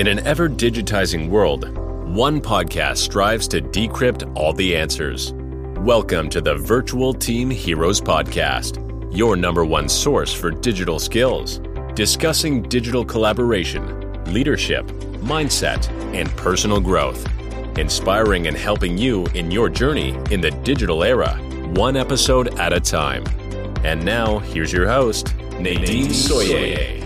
In an ever digitizing world, one podcast strives to decrypt all the answers. Welcome to the Virtual Team Heroes Podcast, your number one source for digital skills, discussing digital collaboration, leadership, mindset, and personal growth, inspiring and helping you in your journey in the digital era, one episode at a time. And now, here's your host, Nadine Soyez.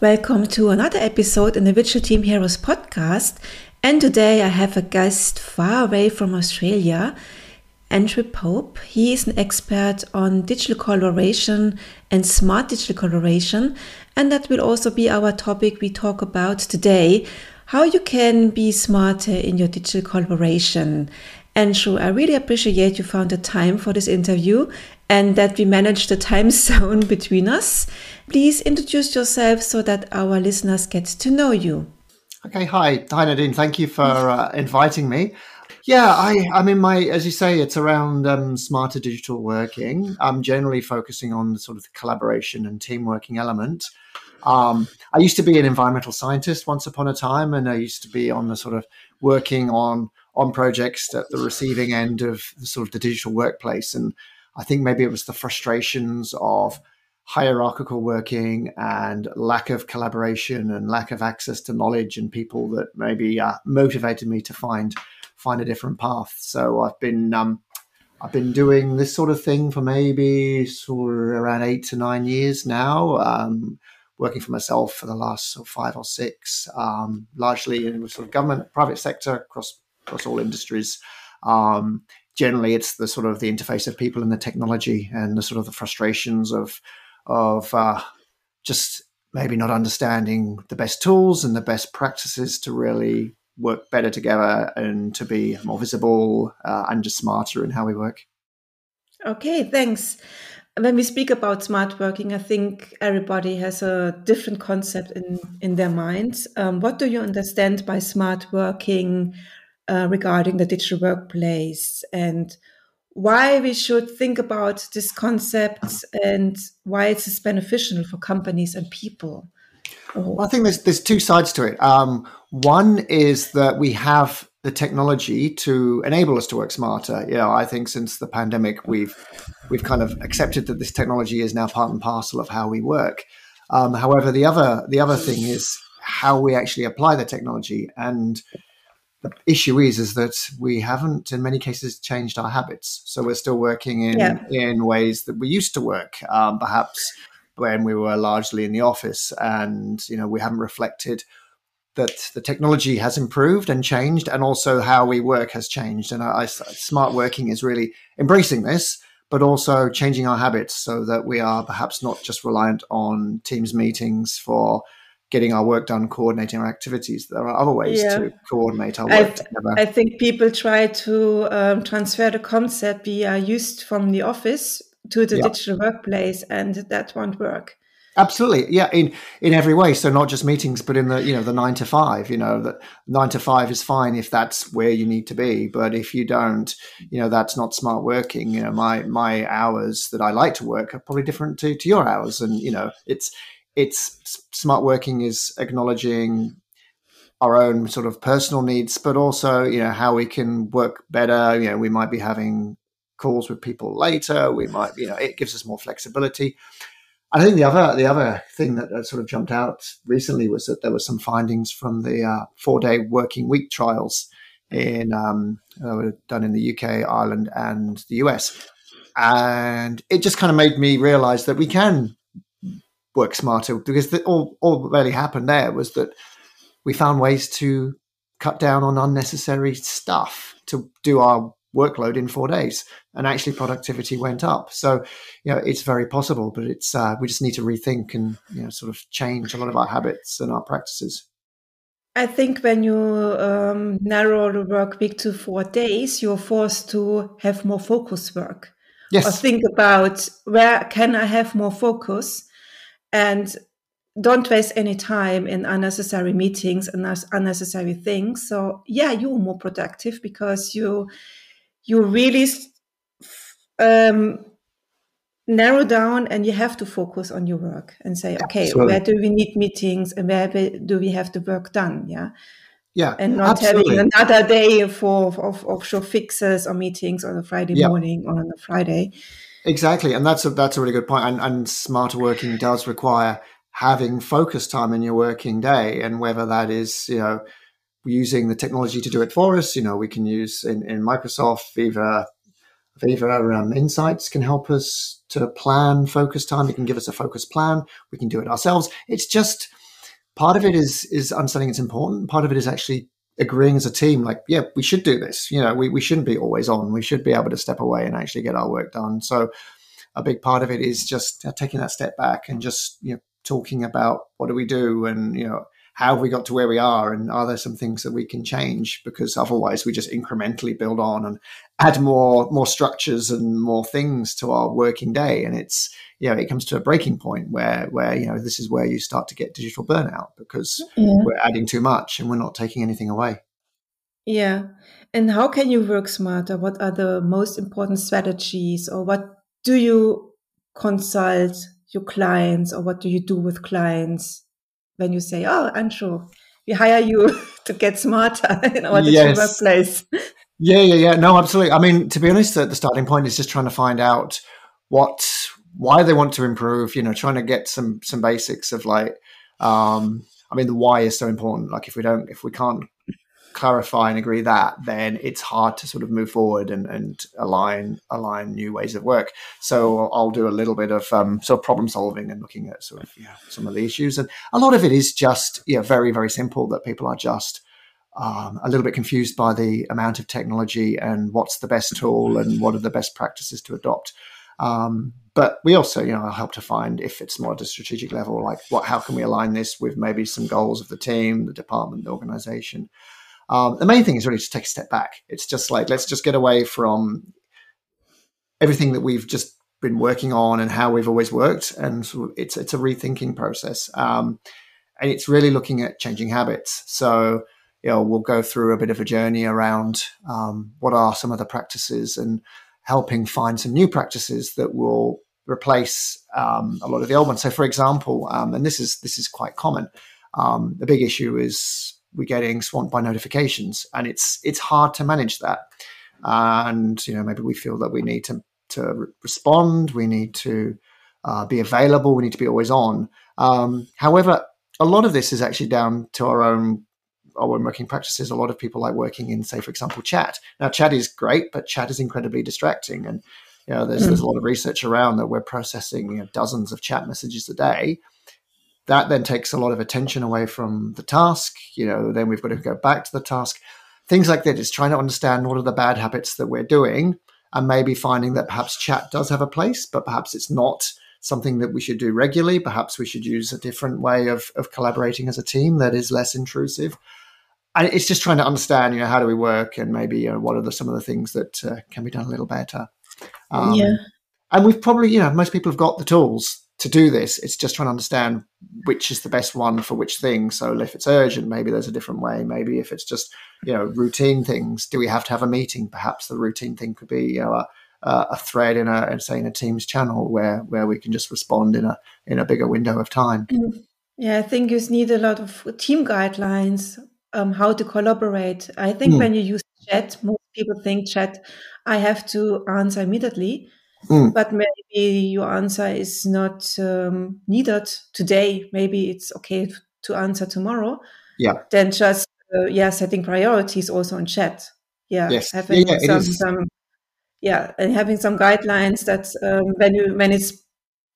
Welcome to another episode in the Virtual Team Heroes podcast. And today I have a guest far away from Australia, Andrew Pope. He is an expert on digital collaboration and smart digital collaboration. And that will also be our topic we talk about today how you can be smarter in your digital collaboration. Andrew, I really appreciate you found the time for this interview and that we manage the time zone between us. Please introduce yourself so that our listeners get to know you. Okay, hi, hi Nadine. Thank you for uh, inviting me. Yeah, I, I'm in my, as you say, it's around um, smarter digital working. I'm generally focusing on the sort of the collaboration and team working element. Um, I used to be an environmental scientist once upon a time, and I used to be on the sort of working on on projects at the receiving end of the sort of the digital workplace. And I think maybe it was the frustrations of hierarchical working and lack of collaboration and lack of access to knowledge and people that maybe uh, motivated me to find find a different path. So I've been um, I've been doing this sort of thing for maybe sort of around eight to nine years now. Um, working for myself for the last sort of five or six, um, largely in sort of government, private sector across across all industries. Um, generally, it's the sort of the interface of people and the technology, and the sort of the frustrations of of uh, just maybe not understanding the best tools and the best practices to really work better together and to be more visible uh, and just smarter in how we work. Okay, thanks. When we speak about smart working, I think everybody has a different concept in, in their minds. Um, what do you understand by smart working uh, regarding the digital workplace and why we should think about this concept and why it's beneficial for companies and people. Well, I think there's there's two sides to it. Um, one is that we have the technology to enable us to work smarter. You know, I think since the pandemic, we've we've kind of accepted that this technology is now part and parcel of how we work. Um, however, the other the other thing is how we actually apply the technology, and the issue is is that we haven't in many cases changed our habits. So we're still working in yeah. in ways that we used to work um, perhaps when we were largely in the office. And you know we haven't reflected that the technology has improved and changed and also how we work has changed. And I, I, smart working is really embracing this but also changing our habits so that we are perhaps not just reliant on teams meetings for getting our work done, coordinating our activities. There are other ways yeah. to coordinate our work I, together. I think people try to um, transfer the concept we are used from the office to the yeah. digital workplace, and that won't work. Absolutely, yeah, in in every way. So not just meetings, but in the you know the nine to five. You know that nine to five is fine if that's where you need to be, but if you don't, you know that's not smart working. You know my my hours that I like to work are probably different to to your hours, and you know it's it's smart working is acknowledging our own sort of personal needs, but also you know how we can work better. You know, we might be having calls with people later. We might, you know, it gives us more flexibility. I think the other the other thing that sort of jumped out recently was that there were some findings from the uh, four day working week trials in um, uh, done in the UK, Ireland, and the US, and it just kind of made me realize that we can work smarter because the, all all that really happened there was that we found ways to cut down on unnecessary stuff to do our workload in four days and actually productivity went up so you know it's very possible but it's uh, we just need to rethink and you know sort of change a lot of our habits and our practices I think when you um, narrow the work week to four days, you're forced to have more focus work. Yes. Or think about where can I have more focus and don't waste any time in unnecessary meetings and unnecessary things so yeah you're more productive because you you really um, narrow down and you have to focus on your work and say okay Absolutely. where do we need meetings and where do we have the work done yeah yeah and not absolutely. having another day for of offshore fixes or meetings on a friday yeah. morning or on a friday exactly and that's a that's a really good point and, and smarter working does require having focus time in your working day and whether that is you know using the technology to do it for us you know we can use in, in microsoft viva viva um, insights can help us to plan focus time. It can give us a focus plan. We can do it ourselves. It's just part of it is is understanding it's important. Part of it is actually agreeing as a team, like, yeah, we should do this. You know, we, we shouldn't be always on. We should be able to step away and actually get our work done. So a big part of it is just uh, taking that step back and just, you know, talking about what do we do and, you know, how have we got to where we are and are there some things that we can change? Because otherwise we just incrementally build on and add more more structures and more things to our working day. And it's you know it comes to a breaking point where where you know this is where you start to get digital burnout because yeah. we're adding too much and we're not taking anything away. Yeah. And how can you work smarter? What are the most important strategies or what do you consult your clients or what do you do with clients when you say, "Oh, I'm we hire you to get smarter in order yes. workplace." Yeah, yeah, yeah. No, absolutely. I mean, to be honest, the starting point is just trying to find out what why they want to improve. You know, trying to get some some basics of like, um, I mean, the why is so important. Like, if we don't, if we can't clarify and agree that, then it's hard to sort of move forward and, and align align new ways of work. So I'll do a little bit of um, sort of problem solving and looking at sort of yeah, some of the issues. And a lot of it is just yeah, very very simple that people are just um, a little bit confused by the amount of technology and what's the best tool and what are the best practices to adopt. Um, but we also, you know, help to find if it's more at a strategic level, like what, how can we align this with maybe some goals of the team, the department, the organization. Um, the main thing is really to take a step back. It's just like let's just get away from everything that we've just been working on and how we've always worked, and it's it's a rethinking process, um, and it's really looking at changing habits. So you know we'll go through a bit of a journey around um, what are some of the practices and helping find some new practices that will replace um, a lot of the old ones. So, for example, um, and this is this is quite common. Um, the big issue is we're getting swamped by notifications, and it's it's hard to manage that. And you know, maybe we feel that we need to to respond, we need to uh, be available, we need to be always on. Um, however, a lot of this is actually down to our own our own working practices. A lot of people like working in, say, for example, chat. Now, chat is great, but chat is incredibly distracting, and you know, there's mm. there's a lot of research around that we're processing you know, dozens of chat messages a day that then takes a lot of attention away from the task. You know, then we've got to go back to the task. Things like that is trying to understand what are the bad habits that we're doing and maybe finding that perhaps chat does have a place, but perhaps it's not something that we should do regularly. Perhaps we should use a different way of, of collaborating as a team that is less intrusive. And it's just trying to understand, you know, how do we work and maybe you know, what are the, some of the things that uh, can be done a little better. Um, yeah. And we've probably, you know, most people have got the tools to do this. It's just trying to understand which is the best one for which thing. So if it's urgent, maybe there's a different way. Maybe if it's just you know routine things, do we have to have a meeting? Perhaps the routine thing could be you know a, a thread in a say in a Teams channel where where we can just respond in a in a bigger window of time. Mm. Yeah, I think you need a lot of team guidelines um, how to collaborate. I think mm. when you use chat, most people think chat. I have to answer immediately Mm. But maybe your answer is not um, needed today. Maybe it's okay to answer tomorrow. Yeah. Then just uh, yeah, setting priorities also in chat. Yeah, yes. having yeah, some, some yeah, and having some guidelines that um, when you when it's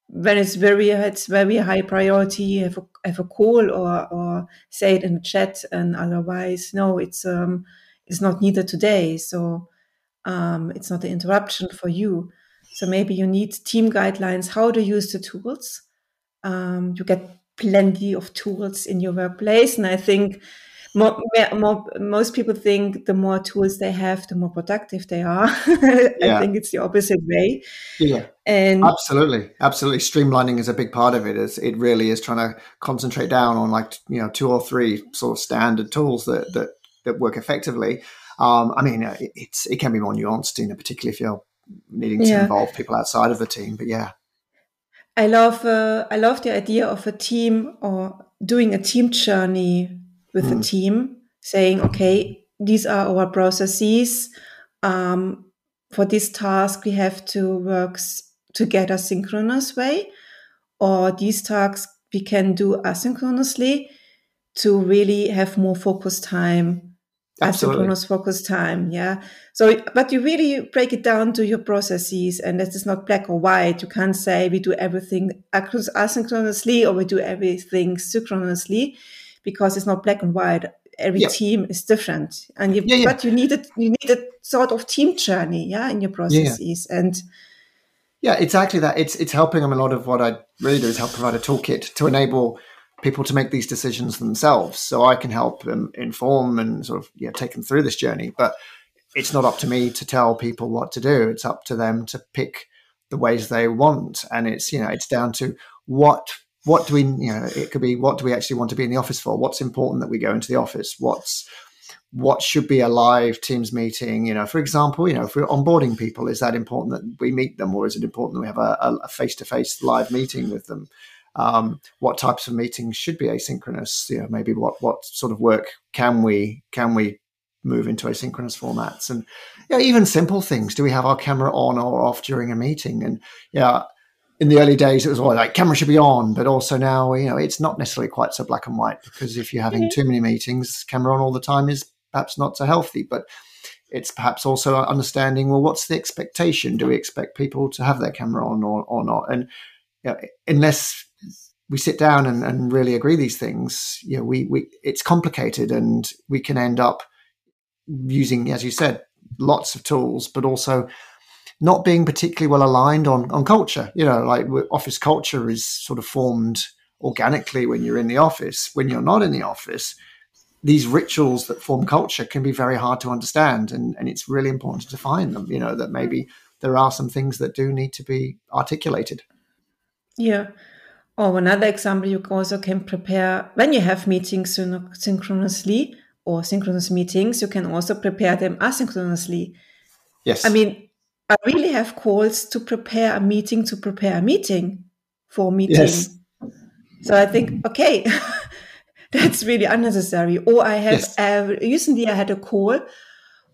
when it's very it's very high priority, have a, have a call or or say it in the chat, and otherwise no, it's um it's not needed today. So um, it's not an interruption for you. So maybe you need team guidelines how to use the tools. Um, you get plenty of tools in your workplace, and I think more, more, most people think the more tools they have, the more productive they are. I think it's the opposite way. Yeah, and absolutely, absolutely. Streamlining is a big part of it. Is it really is trying to concentrate down on like you know two or three sort of standard tools that that that work effectively. Um, I mean, it's it can be more nuanced, you know, particularly if you're needing to involve people outside of the team. But yeah, I love uh, I love the idea of a team or doing a team journey with mm. a team, saying, okay, these are our processes. Um, for this task, we have to work together synchronous way, or these tasks we can do asynchronously to really have more focus time Absolutely. asynchronous focus time yeah so but you really break it down to your processes and this is not black or white you can't say we do everything asynchronously or we do everything synchronously because it's not black and white every yeah. team is different and you, yeah, yeah. but you need it you need a sort of team journey yeah in your processes and yeah exactly that it's it's helping them a lot of what i really do is help provide a toolkit to enable people to make these decisions themselves. So I can help them inform and sort of take them through this journey. But it's not up to me to tell people what to do. It's up to them to pick the ways they want. And it's, you know, it's down to what what do we you know, it could be what do we actually want to be in the office for? What's important that we go into the office? What's what should be a live teams meeting you know for example you know if we're onboarding people is that important that we meet them or is it important that we have a, a face-to-face live meeting with them um, what types of meetings should be asynchronous you know maybe what what sort of work can we can we move into asynchronous formats? And yeah even simple things. Do we have our camera on or off during a meeting? And yeah in the early days it was all like camera should be on but also now you know it's not necessarily quite so black and white because if you're having too many meetings camera on all the time is perhaps not so healthy but it's perhaps also understanding well what's the expectation? Do we expect people to have their camera on or, or not? And you know, unless we sit down and, and really agree these things, you know, we, we it's complicated and we can end up using, as you said, lots of tools, but also not being particularly well aligned on on culture. You know, like office culture is sort of formed organically when you're in the office. When you're not in the office, these rituals that form culture can be very hard to understand, and and it's really important to define them. You know, that maybe there are some things that do need to be articulated. Yeah. Or another example, you also can prepare when you have meetings synchronously or synchronous meetings, you can also prepare them asynchronously. Yes. I mean, I really have calls to prepare a meeting to prepare a meeting for a meeting. Yes. So I think, okay, that's really unnecessary. Or I have yes. uh, recently I had a call.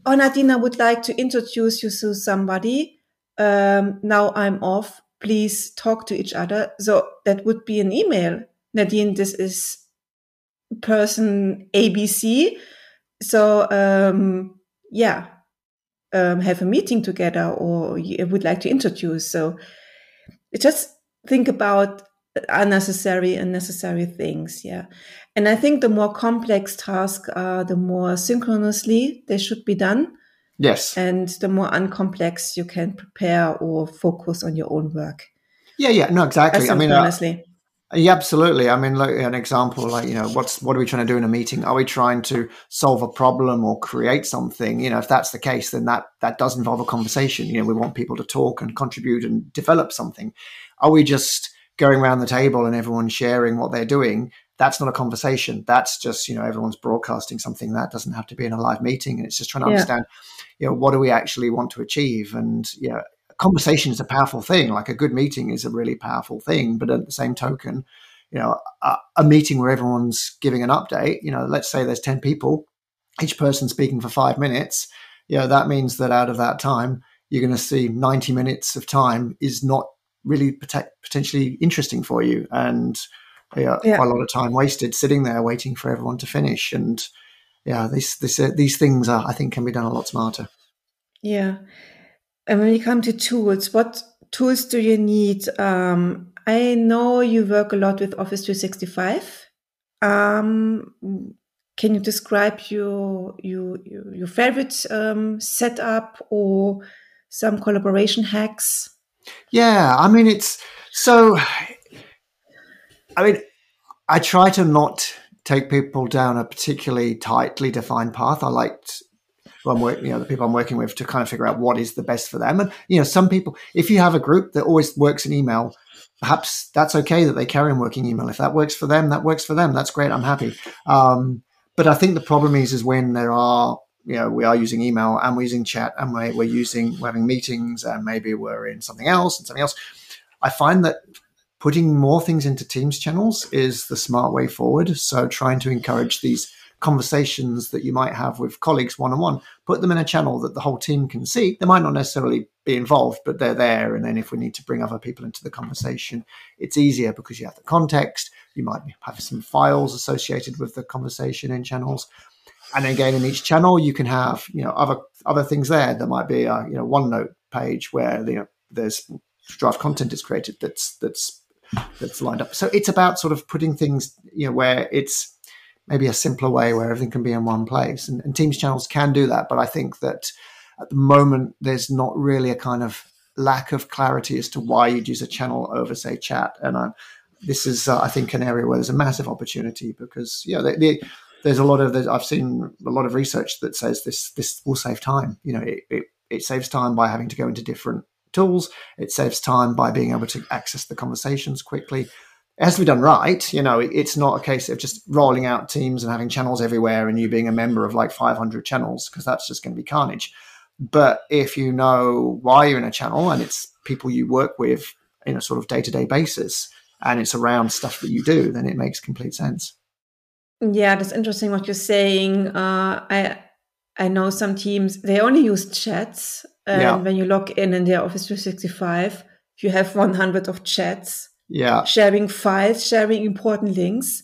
Oh, Nadine, I would like to introduce you to somebody. Um, now I'm off please talk to each other. So that would be an email. Nadine, this is person ABC. So um, yeah, um, have a meeting together, or you would like to introduce. So just think about unnecessary and necessary things. Yeah, and I think the more complex tasks are, the more synchronously they should be done. Yes. And the more uncomplex you can prepare or focus on your own work. Yeah, yeah, no, exactly. I mean, honestly. Uh, yeah, absolutely. I mean, like an example, like you know, what's what are we trying to do in a meeting? Are we trying to solve a problem or create something? You know, if that's the case, then that that does involve a conversation. You know, we want people to talk and contribute and develop something. Are we just going around the table and everyone sharing what they're doing? That's not a conversation. That's just you know everyone's broadcasting something. That doesn't have to be in a live meeting. And it's just trying to yeah. understand you know what do we actually want to achieve and you know conversation is a powerful thing like a good meeting is a really powerful thing but at the same token you know a, a meeting where everyone's giving an update you know let's say there's 10 people each person speaking for five minutes you know that means that out of that time you're going to see 90 minutes of time is not really pot- potentially interesting for you and yeah, yeah. quite a lot of time wasted sitting there waiting for everyone to finish and yeah, this this uh, these things are I think can be done a lot smarter. Yeah, and when you come to tools, what tools do you need? Um, I know you work a lot with Office 365. Um, can you describe your your your favorite um, setup or some collaboration hacks? Yeah, I mean it's so. I mean, I try to not take people down a particularly tightly defined path. I like I'm working, you know, the people I'm working with to kind of figure out what is the best for them. And you know, some people, if you have a group that always works in email, perhaps that's okay that they carry on working email. If that works for them, that works for them. That's great. I'm happy. Um, but I think the problem is, is when there are, you know, we are using email and we're using chat and we're, we're using, we're having meetings and maybe we're in something else and something else. I find that putting more things into Teams channels is the smart way forward. So trying to encourage these conversations that you might have with colleagues one on one, put them in a channel that the whole team can see. They might not necessarily be involved, but they're there. And then if we need to bring other people into the conversation, it's easier because you have the context. You might have some files associated with the conversation in channels. And again, in each channel, you can have you know other other things there. There might be a you know OneNote page where you know there's draft content is created that's that's that's lined up. So it's about sort of putting things you know where it's maybe a simpler way where everything can be in one place. And, and Teams channels can do that. But I think that at the moment, there's not really a kind of lack of clarity as to why you'd use a channel over, say, chat. And I, this is, uh, I think, an area where there's a massive opportunity because, you know, the, the, there's a lot of, I've seen a lot of research that says this, this will save time. You know, it, it, it saves time by having to go into different tools. It saves time by being able to access the conversations quickly it has to be done right. You know, it's not a case of just rolling out teams and having channels everywhere and you being a member of like 500 channels because that's just going to be carnage. But if you know why you're in a channel and it's people you work with in a sort of day to day basis and it's around stuff that you do, then it makes complete sense. Yeah, that's interesting what you're saying. Uh, I I know some teams they only use chats, and yeah. when you log in in their Office 365, you have 100 of chats yeah. sharing files, sharing important links.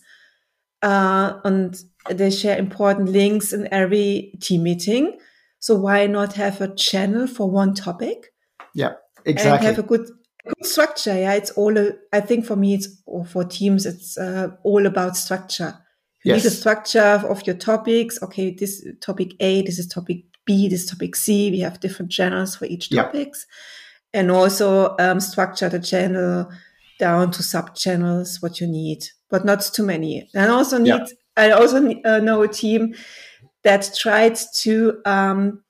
Uh, and they share important links in every team meeting. So why not have a channel for one topic? Yeah, exactly. And have a good, good structure. Yeah, it's all. A, I think for me, it's or for teams, it's uh, all about structure. You yes. need a structure of your topics. Okay, this topic A, this is topic B, this topic C. We have different channels for each topics, yeah. and also um, structure the channel down to sub channels what you need, but not too many. And also need, yeah. I also uh, know a team that tried to um,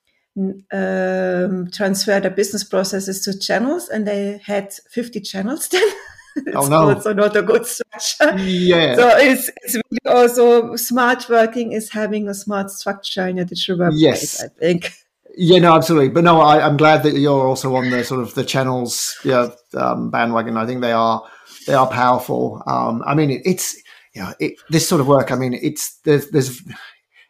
um, transfer their business processes to channels, and they had 50 channels then. it's oh, no. also not a good structure. Yeah. So it's, it's really also smart working is having a smart structure in a digital workplace, yes. I think. Yeah, no, absolutely. But no, I, am glad that you're also on the sort of the channels yeah, um, bandwagon. I think they are they are powerful. Um, I mean, it, it's you know, it, this sort of work. I mean, it's there's there's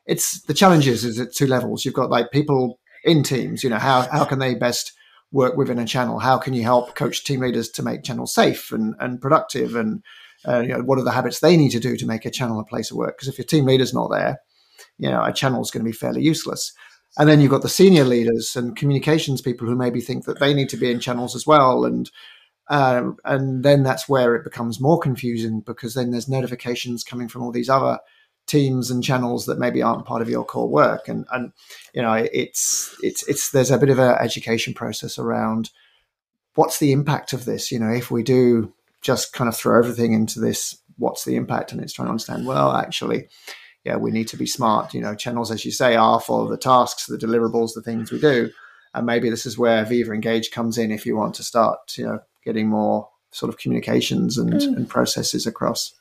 it's the challenges is at two levels. You've got like people in teams. You know, how how can they best work within a channel? How can you help coach team leaders to make channels safe and and productive? And uh, you know, what are the habits they need to do to make a channel a place of work? Because if your team leader's not there, you know, a channel is going to be fairly useless. And then you've got the senior leaders and communications people who maybe think that they need to be in channels as well. And uh, and then that's where it becomes more confusing because then there's notifications coming from all these other teams and channels that maybe aren't part of your core work. And and you know it's it's it's there's a bit of an education process around what's the impact of this. You know, if we do just kind of throw everything into this, what's the impact? And it's trying to understand. Well, actually yeah, we need to be smart. You know, channels, as you say, are for the tasks, the deliverables, the things we do. And maybe this is where Viva Engage comes in if you want to start, you know, getting more sort of communications and, mm. and processes across.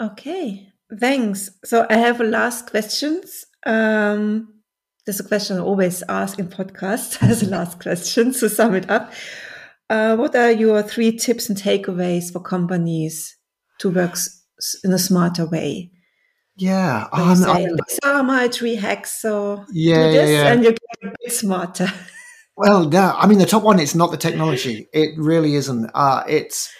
Okay, thanks. So I have a last questions. Um, there's a question I always ask in podcasts as a last question to sum it up. Uh, what are your three tips and takeaways for companies to work in a smarter way? Yeah, um, say, these are my three hacks. So yeah, do this, yeah, yeah. and you get a bit smarter. Well, yeah, I mean, the top one. It's not the technology. It really isn't. Uh, it's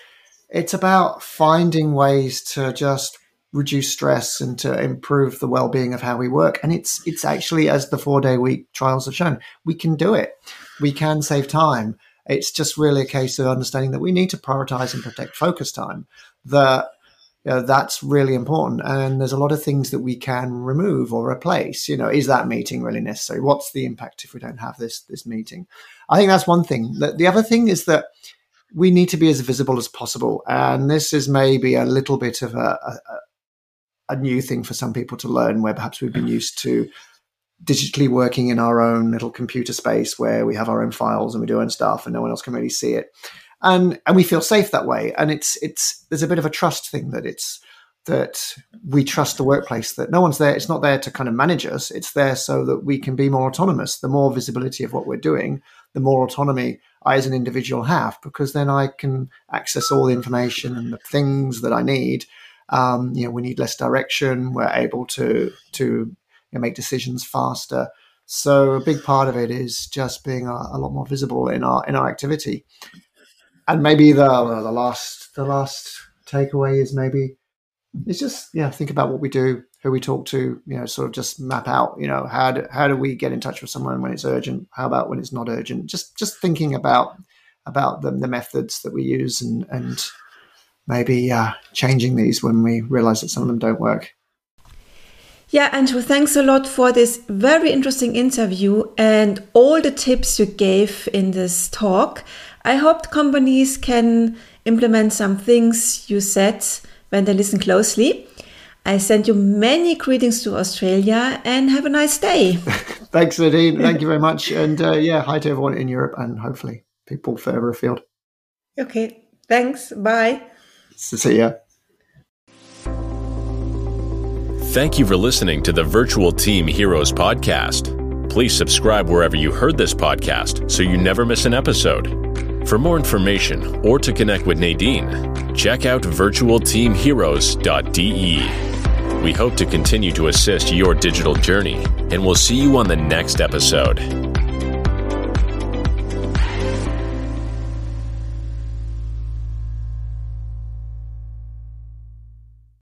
it's about finding ways to just reduce stress and to improve the well-being of how we work and it's it's actually as the four day week trials have shown we can do it we can save time it's just really a case of understanding that we need to prioritize and protect focus time that you know, that's really important. And there's a lot of things that we can remove or replace. You know, is that meeting really necessary? What's the impact if we don't have this this meeting? I think that's one thing. The, the other thing is that we need to be as visible as possible, and this is maybe a little bit of a, a, a new thing for some people to learn, where perhaps we've been used to digitally working in our own little computer space where we have our own files and we do our own stuff and no one else can really see it and and we feel safe that way. And it's it's there's a bit of a trust thing that it's that we trust the workplace that no one's there. It's not there to kind of manage us. It's there so that we can be more autonomous. The more visibility of what we're doing, the more autonomy I as an individual have, because then I can access all the information and the things that I need. Um, you know, we need less direction. We're able to to you know, make decisions faster. So a big part of it is just being a, a, lot more visible in our in our activity. And maybe the the last the last takeaway is maybe it's just yeah think about what we do who we talk to you know sort of just map out you know how do, how do we get in touch with someone when it's urgent how about when it's not urgent just just thinking about about the, the methods that we use and and maybe uh, changing these when we realize that some of them don't work yeah, Andrew, thanks a lot for this very interesting interview and all the tips you gave in this talk. I hope companies can implement some things you said when they listen closely. I send you many greetings to Australia and have a nice day. Thanks, Nadine. Thank you very much. And uh, yeah, hi to everyone in Europe and hopefully people further afield. Okay. Thanks. Bye. See. Thank you for listening to the Virtual Team Heroes podcast. Please subscribe wherever you heard this podcast so you never miss an episode. For more information or to connect with Nadine, check out virtualteamheroes.de. We hope to continue to assist your digital journey, and we'll see you on the next episode.